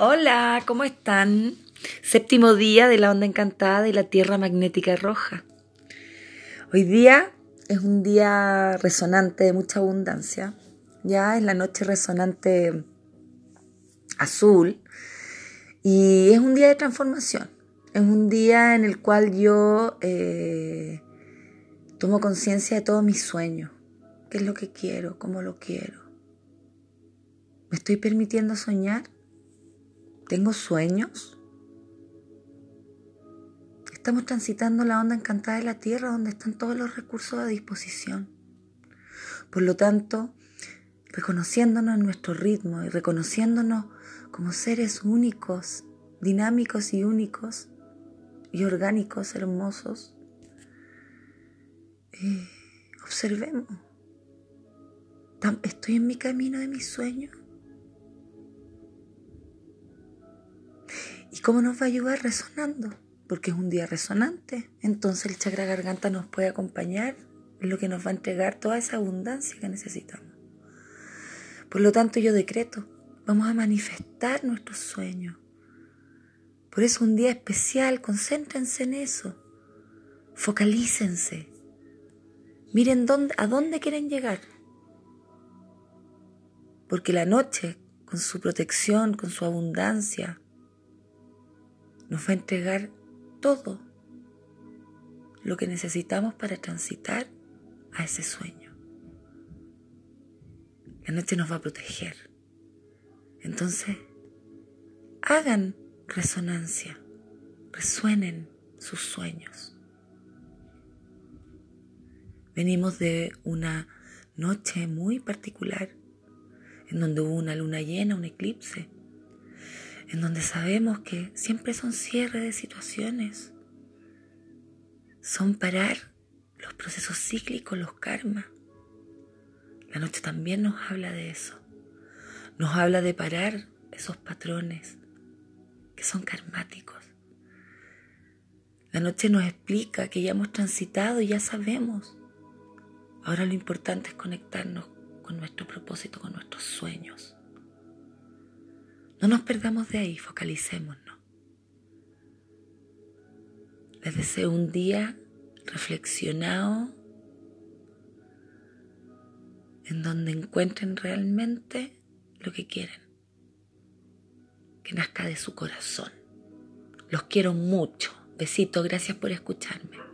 Hola, ¿cómo están? Séptimo día de la onda encantada y la Tierra magnética roja. Hoy día es un día resonante de mucha abundancia. Ya es la noche resonante azul y es un día de transformación. Es un día en el cual yo eh, tomo conciencia de todos mis sueños. ¿Qué es lo que quiero? ¿Cómo lo quiero? ¿Me estoy permitiendo soñar? ¿Tengo sueños? Estamos transitando la onda encantada de la Tierra donde están todos los recursos a disposición. Por lo tanto, reconociéndonos en nuestro ritmo y reconociéndonos como seres únicos, dinámicos y únicos y orgánicos, hermosos, eh, observemos. ¿Estoy en mi camino de mis sueños? ¿Y cómo nos va a ayudar resonando? Porque es un día resonante. Entonces el chakra garganta nos puede acompañar en lo que nos va a entregar toda esa abundancia que necesitamos. Por lo tanto, yo decreto, vamos a manifestar nuestros sueños. Por eso un día especial, concéntrense en eso. Focalícense. Miren dónde, a dónde quieren llegar. Porque la noche, con su protección, con su abundancia, nos va a entregar todo lo que necesitamos para transitar a ese sueño. La noche nos va a proteger. Entonces, hagan resonancia, resuenen sus sueños. Venimos de una noche muy particular en donde hubo una luna llena, un eclipse, en donde sabemos que siempre son cierre de situaciones, son parar los procesos cíclicos, los karmas. La noche también nos habla de eso, nos habla de parar esos patrones que son karmáticos. La noche nos explica que ya hemos transitado y ya sabemos. Ahora lo importante es conectarnos con nuestro propósito, con nuestros sueños. No nos perdamos de ahí, focalicémonos. Les deseo un día reflexionado en donde encuentren realmente lo que quieren, que nazca de su corazón. Los quiero mucho. Besito, gracias por escucharme.